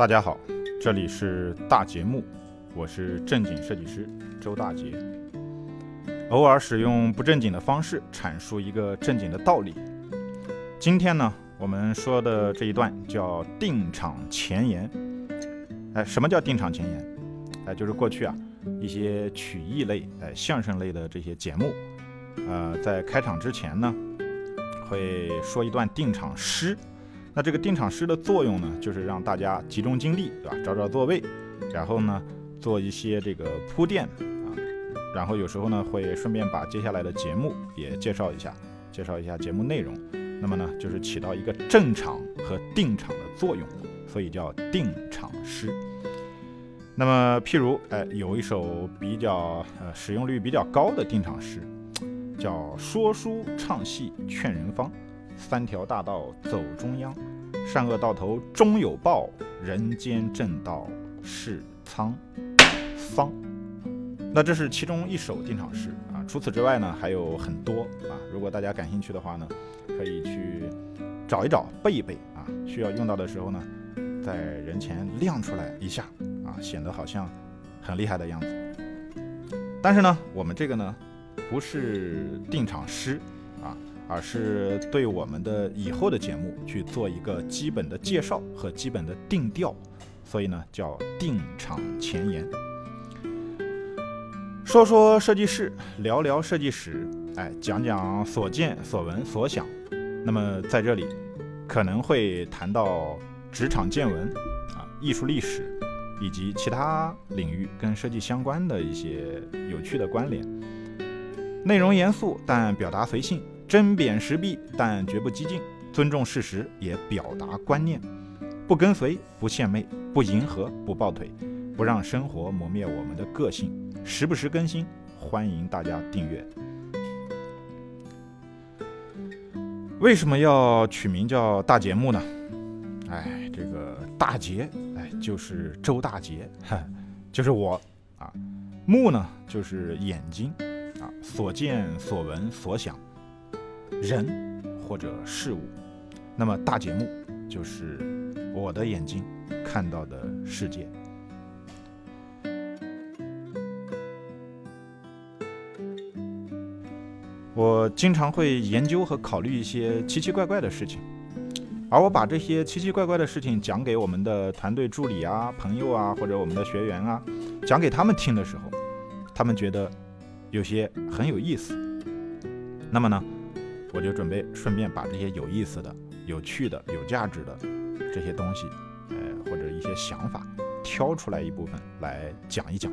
大家好，这里是大节目，我是正经设计师周大杰。偶尔使用不正经的方式阐述一个正经的道理。今天呢，我们说的这一段叫定场前言。哎，什么叫定场前言？哎，就是过去啊一些曲艺类、哎相声类的这些节目，呃，在开场之前呢，会说一段定场诗。那这个定场诗的作用呢，就是让大家集中精力，对吧？找找座位，然后呢，做一些这个铺垫啊，然后有时候呢，会顺便把接下来的节目也介绍一下，介绍一下节目内容。那么呢，就是起到一个正场和定场的作用，所以叫定场诗。那么，譬如，哎，有一首比较呃使用率比较高的定场诗，叫“说书唱戏劝人方”。三条大道走中央，善恶到头终有报，人间正道是沧桑。那这是其中一首定场诗啊。除此之外呢，还有很多啊。如果大家感兴趣的话呢，可以去找一找背一背啊。需要用到的时候呢，在人前亮出来一下啊，显得好像很厉害的样子。但是呢，我们这个呢，不是定场诗。而是对我们的以后的节目去做一个基本的介绍和基本的定调，所以呢叫定场前言。说说设计师，聊聊设计史，哎，讲讲所见所闻所想。那么在这里可能会谈到职场见闻啊、艺术历史以及其他领域跟设计相关的一些有趣的关联。内容严肃，但表达随性。针砭时弊，但绝不激进；尊重事实，也表达观念；不跟随，不献媚，不迎合，不抱腿，不让生活磨灭我们的个性。时不时更新，欢迎大家订阅。为什么要取名叫大节目呢？哎，这个大节，哎，就是周大节，哈，就是我啊。目呢，就是眼睛啊，所见所闻所想。人或者事物，那么大节目就是我的眼睛看到的世界。我经常会研究和考虑一些奇奇怪怪的事情，而我把这些奇奇怪怪的事情讲给我们的团队助理啊、朋友啊，或者我们的学员啊，讲给他们听的时候，他们觉得有些很有意思。那么呢？我就准备顺便把这些有意思的、有趣的、有价值的这些东西，呃，或者一些想法，挑出来一部分来讲一讲，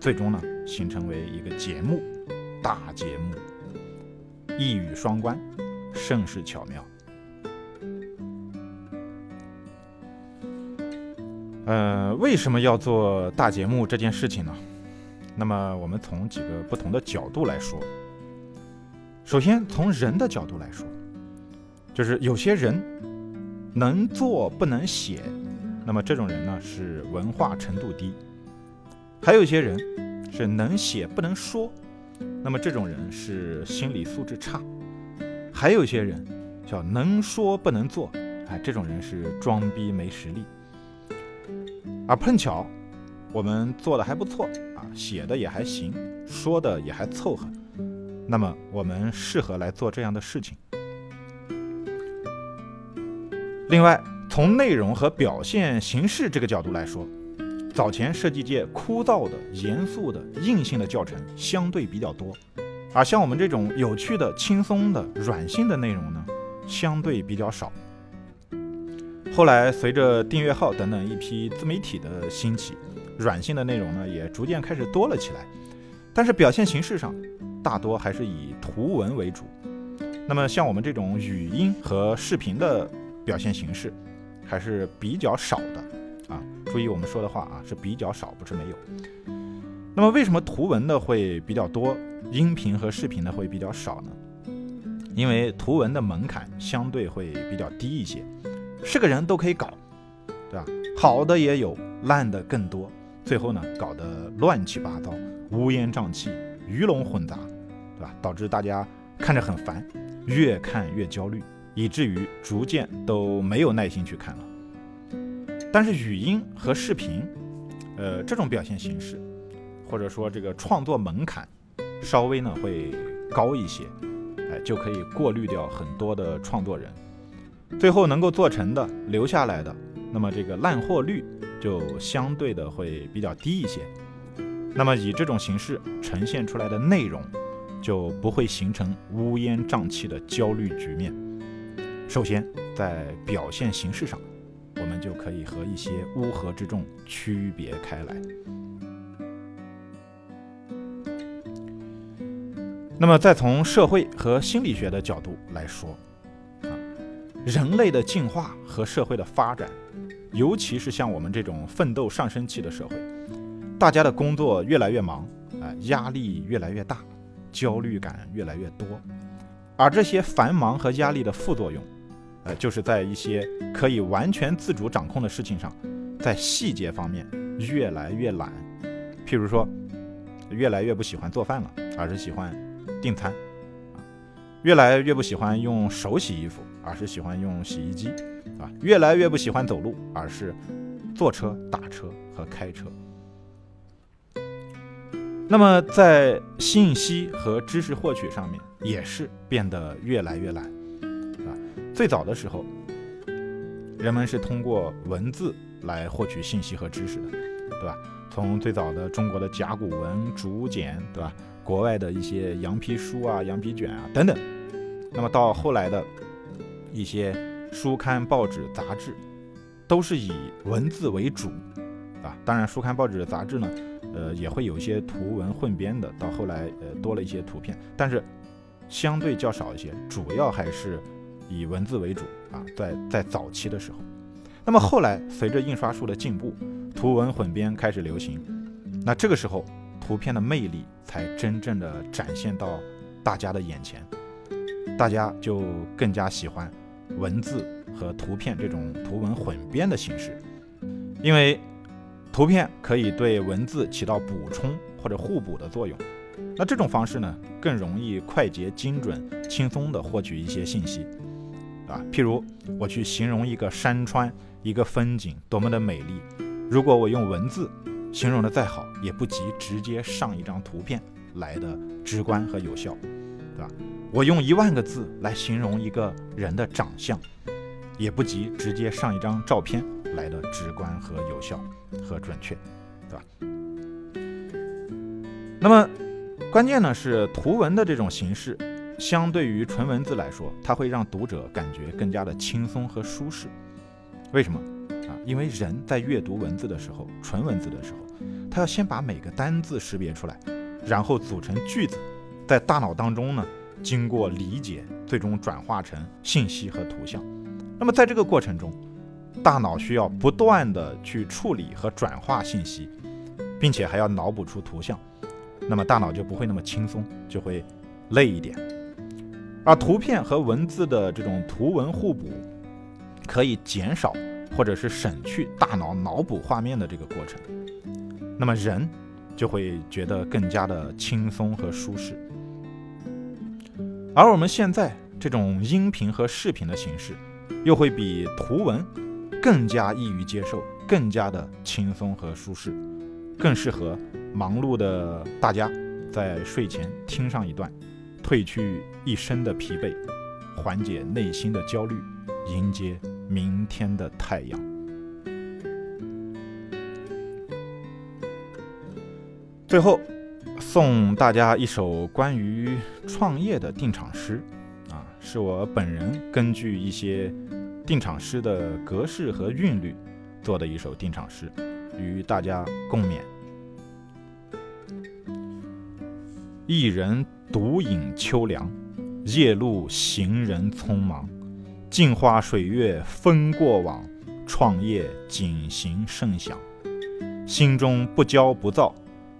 最终呢，形成为一个节目，大节目，一语双关，甚是巧妙。呃，为什么要做大节目这件事情呢？那么我们从几个不同的角度来说。首先，从人的角度来说，就是有些人能做不能写，那么这种人呢是文化程度低；还有一些人是能写不能说，那么这种人是心理素质差；还有一些人叫能说不能做，哎，这种人是装逼没实力。而碰巧我们做的还不错啊，写的也还行，说的也还凑合。那么我们适合来做这样的事情。另外，从内容和表现形式这个角度来说，早前设计界枯燥的、严肃的、硬性的教程相对比较多，而像我们这种有趣的、轻松的、软性的内容呢，相对比较少。后来随着订阅号等等一批自媒体的兴起，软性的内容呢也逐渐开始多了起来，但是表现形式上。大多还是以图文为主，那么像我们这种语音和视频的表现形式，还是比较少的啊。注意我们说的话啊，是比较少，不是没有。那么为什么图文的会比较多，音频和视频的会比较少呢？因为图文的门槛相对会比较低一些，是个人都可以搞，对吧？好的也有，烂的更多，最后呢，搞得乱七八糟，乌烟瘴气。鱼龙混杂，对吧？导致大家看着很烦，越看越焦虑，以至于逐渐都没有耐心去看了。但是语音和视频，呃，这种表现形式，或者说这个创作门槛，稍微呢会高一些，哎，就可以过滤掉很多的创作人，最后能够做成的留下来的，那么这个烂货率就相对的会比较低一些。那么以这种形式呈现出来的内容，就不会形成乌烟瘴气的焦虑局面。首先，在表现形式上，我们就可以和一些乌合之众区别开来。那么，再从社会和心理学的角度来说，啊，人类的进化和社会的发展，尤其是像我们这种奋斗上升期的社会，大家的工作越来越忙，啊，压力越来越大，焦虑感越来越多，而这些繁忙和压力的副作用。呃，就是在一些可以完全自主掌控的事情上，在细节方面越来越懒，譬如说，越来越不喜欢做饭了，而是喜欢订餐啊；越来越不喜欢用手洗衣服，而是喜欢用洗衣机啊；越来越不喜欢走路，而是坐车、打车和开车。那么在信息和知识获取上面，也是变得越来越懒。最早的时候，人们是通过文字来获取信息和知识的，对吧？从最早的中国的甲骨文、竹简，对吧？国外的一些羊皮书啊、羊皮卷啊等等，那么到后来的一些书刊、报纸、杂志，都是以文字为主，啊，当然书刊、报纸、杂志呢，呃，也会有一些图文混编的，到后来呃多了一些图片，但是相对较少一些，主要还是。以文字为主啊，在在早期的时候，那么后来随着印刷术的进步，图文混编开始流行，那这个时候图片的魅力才真正的展现到大家的眼前，大家就更加喜欢文字和图片这种图文混编的形式，因为图片可以对文字起到补充或者互补的作用，那这种方式呢，更容易快捷、精准、轻松的获取一些信息。啊，譬如我去形容一个山川、一个风景多么的美丽，如果我用文字形容的再好，也不及直接上一张图片来的直观和有效，对吧？我用一万个字来形容一个人的长相，也不及直接上一张照片来的直观和有效和准确，对吧？那么关键呢是图文的这种形式。相对于纯文字来说，它会让读者感觉更加的轻松和舒适。为什么啊？因为人在阅读文字的时候，纯文字的时候，他要先把每个单字识别出来，然后组成句子，在大脑当中呢，经过理解，最终转化成信息和图像。那么在这个过程中，大脑需要不断的去处理和转化信息，并且还要脑补出图像，那么大脑就不会那么轻松，就会累一点。而图片和文字的这种图文互补，可以减少或者是省去大脑脑补画面的这个过程，那么人就会觉得更加的轻松和舒适。而我们现在这种音频和视频的形式，又会比图文更加易于接受，更加的轻松和舒适，更适合忙碌的大家在睡前听上一段。褪去一身的疲惫，缓解内心的焦虑，迎接明天的太阳。最后，送大家一首关于创业的定场诗，啊，是我本人根据一些定场诗的格式和韵律做的一首定场诗，与大家共勉。一人。独饮秋凉，夜路行人匆忙，镜花水月风过往，创业锦行甚响。心中不骄不躁，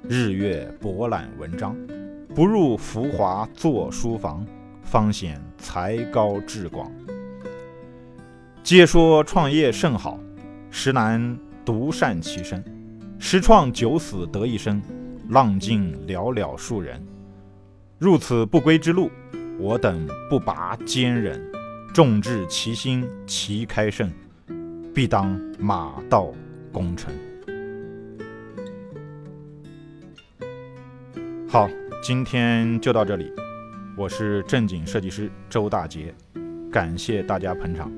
日月博览文章，不入浮华作书房，方显才高志广。皆说创业甚好，实难独善其身。十创九死得一生，浪尽寥寥数人。入此不归之路，我等不拔坚忍，众志齐心齐开胜，必当马到功成。好，今天就到这里。我是正经设计师周大杰，感谢大家捧场。